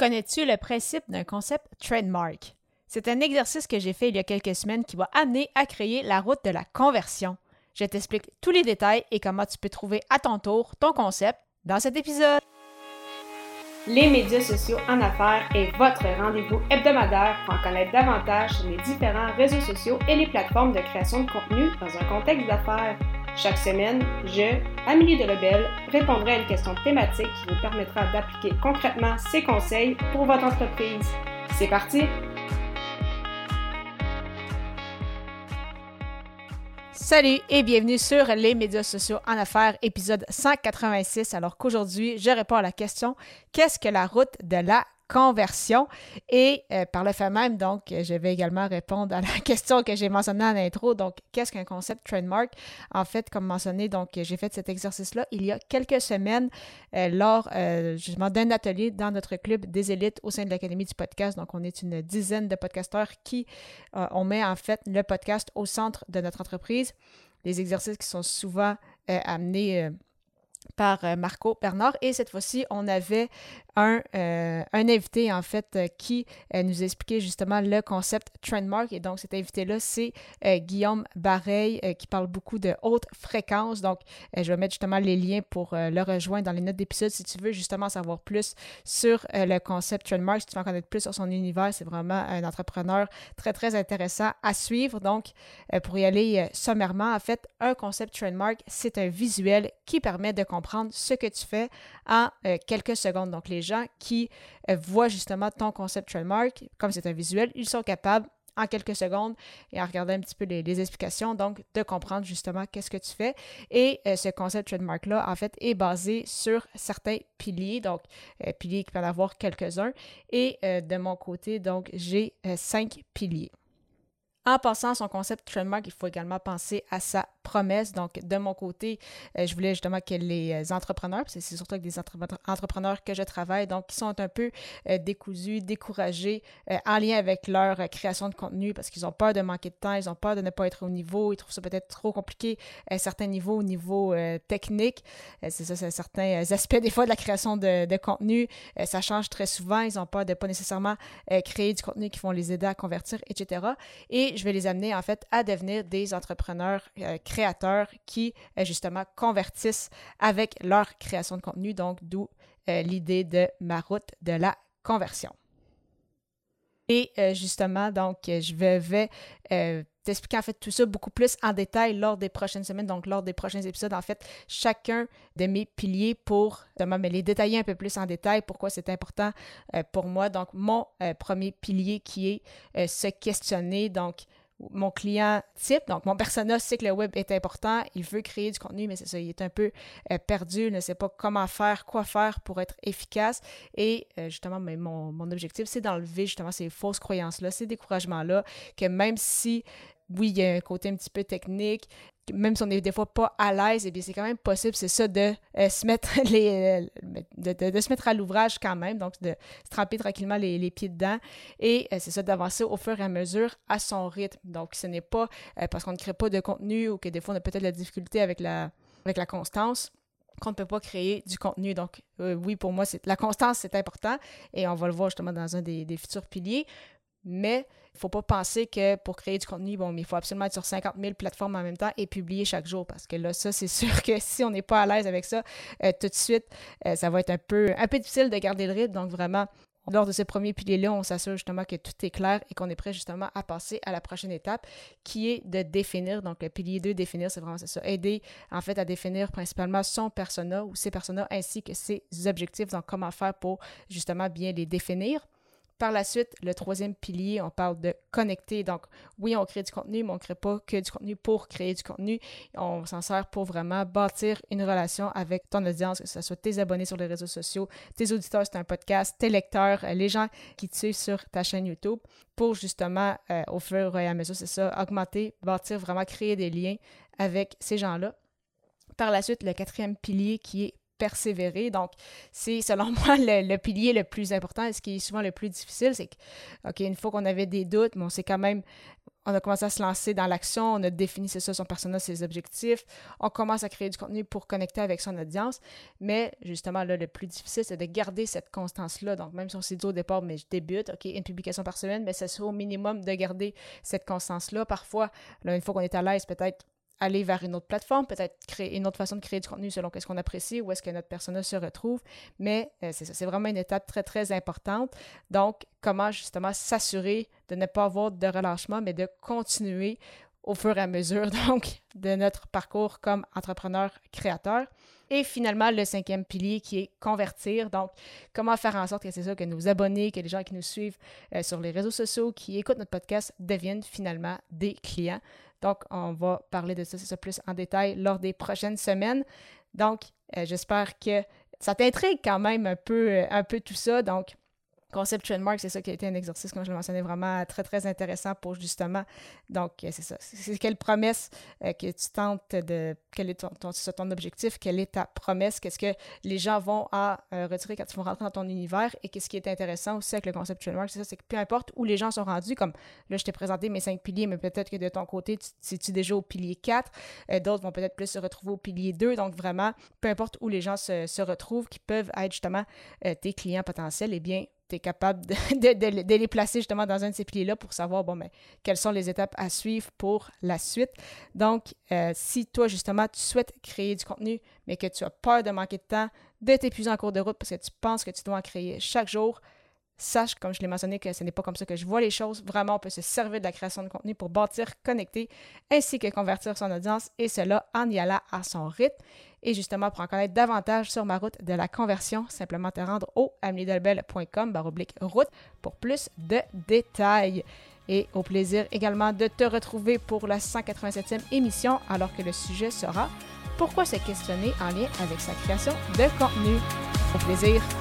Connais-tu le principe d'un concept trademark? C'est un exercice que j'ai fait il y a quelques semaines qui va amener à créer la route de la conversion. Je t'explique tous les détails et comment tu peux trouver à ton tour ton concept dans cet épisode. Les médias sociaux en affaires est votre rendez-vous hebdomadaire pour en connaître davantage sur les différents réseaux sociaux et les plateformes de création de contenu dans un contexte d'affaires. Chaque semaine, je, Amélie Delebel, répondrai à une question thématique qui vous permettra d'appliquer concrètement ces conseils pour votre entreprise. C'est parti! Salut et bienvenue sur les médias sociaux en affaires, épisode 186. Alors qu'aujourd'hui, je réponds à la question qu'est-ce que la route de la conversion. Et euh, par le fait même, donc, je vais également répondre à la question que j'ai mentionnée en intro. Donc, qu'est-ce qu'un concept trademark? En fait, comme mentionné, donc, j'ai fait cet exercice-là il y a quelques semaines euh, lors euh, justement d'un atelier dans notre club des élites au sein de l'Académie du podcast. Donc, on est une dizaine de podcasteurs qui, on met en fait le podcast au centre de notre entreprise. Les exercices qui sont souvent amenés par Marco Bernard. Et cette fois-ci, on avait un, euh, un invité, en fait, euh, qui euh, nous expliquait justement le concept Trendmark. Et donc, cet invité-là, c'est Guillaume Bareil, qui parle beaucoup de haute fréquence. Donc, je vais mettre justement les liens pour le rejoindre dans les notes d'épisode si tu veux justement savoir plus sur le concept Trendmark, si tu veux en connaître plus sur son univers. C'est vraiment un entrepreneur très, très intéressant à suivre. Donc, pour y aller sommairement, en fait, un concept Trendmark, c'est un visuel qui permet de comprendre ce que tu fais en quelques secondes. Donc, les gens qui euh, voient justement ton concept trademark, comme c'est un visuel, ils sont capables en quelques secondes et en regardant un petit peu les, explications, donc de comprendre justement qu'est-ce que tu fais. Et euh, ce concept trademark-là, en fait, est basé sur certains piliers, donc euh, piliers qui peuvent en avoir quelques-uns. Et de mon côté, donc, j'ai cinq piliers. En pensant à son concept trademark, il faut également penser à sa promesse. Donc, de mon côté, euh, je voulais justement que les euh, entrepreneurs, c'est surtout avec des entrepreneurs que je travaille, donc qui sont un peu euh, décousus, découragés en lien avec leur création de contenu parce qu'ils ont peur de manquer de temps, ils ont peur de ne pas être au niveau, ils trouvent ça peut-être trop compliqué à certains niveaux, au niveau technique. c'est ça, c'est certains aspects des fois de la création de, de contenu. ça change très souvent, ils ont peur de pas nécessairement créer du contenu qui vont les aider à convertir, etc. Et je vais les amener en fait à devenir des entrepreneurs créateurs qui, euh, justement, convertissent avec leur création de contenu, donc d'où euh, l'idée de ma route de la conversion. Et euh, justement, donc, je vais, t'expliquer en fait tout ça beaucoup plus en détail lors des prochaines semaines, donc lors des prochains épisodes, en fait, chacun de mes piliers pour me les détailler un peu plus en détail, pourquoi c'est important pour moi. Donc, mon premier pilier qui est se questionner, donc mon client type, donc mon persona sait que le web est important, il veut créer du contenu, mais c'est ça, il est un peu euh, perdu, il ne sait pas comment faire, quoi faire pour être efficace. Et euh, justement, mais mon, mon objectif, c'est d'enlever justement ces fausses croyances-là, ces découragements-là, que même si oui, il y a un côté un petit peu technique, même si on est des fois pas à l'aise, eh bien c'est quand même possible, c'est ça, de euh, se mettre les euh, de, se mettre à l'ouvrage quand même, donc de se tremper tranquillement les, pieds dedans. Et euh, c'est ça, d'avancer au fur et à mesure à son rythme. Donc, ce n'est pas parce qu'on ne crée pas de contenu ou que des fois on a peut-être la difficulté avec la, avec la constance qu'on ne peut pas créer du contenu. Donc, oui, pour moi, la constance, c'est important et on va le voir justement dans un des, des futurs piliers. Mais il ne faut pas penser que pour créer du contenu, bon, il faut absolument être sur 50 000 plateformes en même temps et publier chaque jour parce que là, ça, c'est sûr que si on n'est pas à l'aise avec ça, euh, tout de suite, euh, ça va être un peu, un peu difficile de garder le rythme. Donc, vraiment, lors de ce premier pilier-là, on s'assure justement que tout est clair et qu'on est prêt justement à passer à la prochaine étape qui est de définir. Donc, le pilier 2, définir, c'est vraiment ça. Aider en fait à définir principalement son persona ou ses personas ainsi que ses objectifs. Donc, comment faire pour justement bien les définir. Par la suite, le troisième pilier, on parle de connecter. Donc, oui, on crée du contenu, mais on ne crée pas que du contenu pour créer du contenu. On s'en sert pour vraiment bâtir une relation avec ton audience, que ce soit tes abonnés sur les réseaux sociaux, tes auditeurs, c'est un podcast, tes lecteurs, euh, les gens qui te suivent sur ta chaîne YouTube, pour justement, euh, au fur et à mesure, c'est ça, augmenter, bâtir, vraiment créer des liens avec ces gens-là. Par la suite, le quatrième pilier qui est persévérer. Donc, c'est selon moi le, pilier le plus important et ce qui est souvent le plus difficile, c'est que, OK, fois qu'on avait des doutes, mais on s'est quand même, on a commencé à se lancer dans l'action, on a défini, c'est ça, son personnage, ses objectifs, on commence à créer du contenu pour connecter avec son audience, mais justement, là, le plus difficile, c'est de garder cette constance-là. Donc, même si on s'est dit au départ, mais je débute, OK, une publication par semaine, mais c'est au minimum de garder cette constance-là. Parfois, une fois qu'on est à l'aise, peut-être aller vers une autre plateforme, peut-être créer une autre façon de créer du contenu selon ce qu'on apprécie, où est-ce que notre personnage se retrouve. Mais euh, c'est ça, c'est vraiment une étape très, très importante. Donc, comment justement s'assurer de ne pas avoir de relâchement, mais de continuer au fur et à mesure, donc, de notre parcours comme entrepreneur-créateur. Et finalement, le cinquième pilier qui est convertir. Donc, comment faire en sorte que c'est ça, que nos abonnés, que les gens qui nous suivent euh, sur les réseaux sociaux, qui écoutent notre podcast, deviennent finalement des clients. Donc, on va parler de ça, ça plus en détail lors des prochaines semaines. Donc, euh, j'espère que ça t'intrigue quand même un peu, euh, un peu tout ça. Donc, Concept Trademark, c'est ça qui a été un exercice, comme je le mentionnais, vraiment très, très intéressant pour justement. Donc, euh, c'est ça. C'est quelle promesse euh, que tu tentes de. Quel est ton, objectif? Quelle est ta promesse? Qu'est-ce que les gens vont à euh, retirer quand ils vont rentrer dans ton univers? Et qu'est-ce qui est intéressant aussi avec le Concept Trademark, c'est ça, c'est que peu importe où les gens sont rendus, comme là, je t'ai présenté mes cinq piliers, mais peut-être que de ton côté, tu, tu es déjà au pilier 4, d'autres vont peut-être plus se retrouver au pilier 2. Donc, vraiment, peu importe où les gens se, se retrouvent, qui peuvent être justement tes clients potentiels, eh bien, tu es capable de, les placer justement dans un de ces piliers-là pour savoir, bon, mais ben, quelles sont les étapes à suivre pour la suite. Donc, euh, si toi, justement, tu souhaites créer du contenu, mais que tu as peur de manquer de temps, de t'épuiser en cours de route parce que tu penses que tu dois en créer chaque jour, sache, comme je l'ai mentionné, que ce n'est pas comme ça que je vois les choses. Vraiment, on peut se servir de la création de contenu pour bâtir, connecter, ainsi que convertir son audience, et cela en y allant à son rythme. Et justement, pour en connaître davantage sur ma route de la conversion, simplement te rendre au amelidelbel.com baroblique route pour plus de détails. Et au plaisir également de te retrouver pour la 187e émission, alors que le sujet sera Pourquoi se questionner en lien avec sa création de contenu? Au plaisir!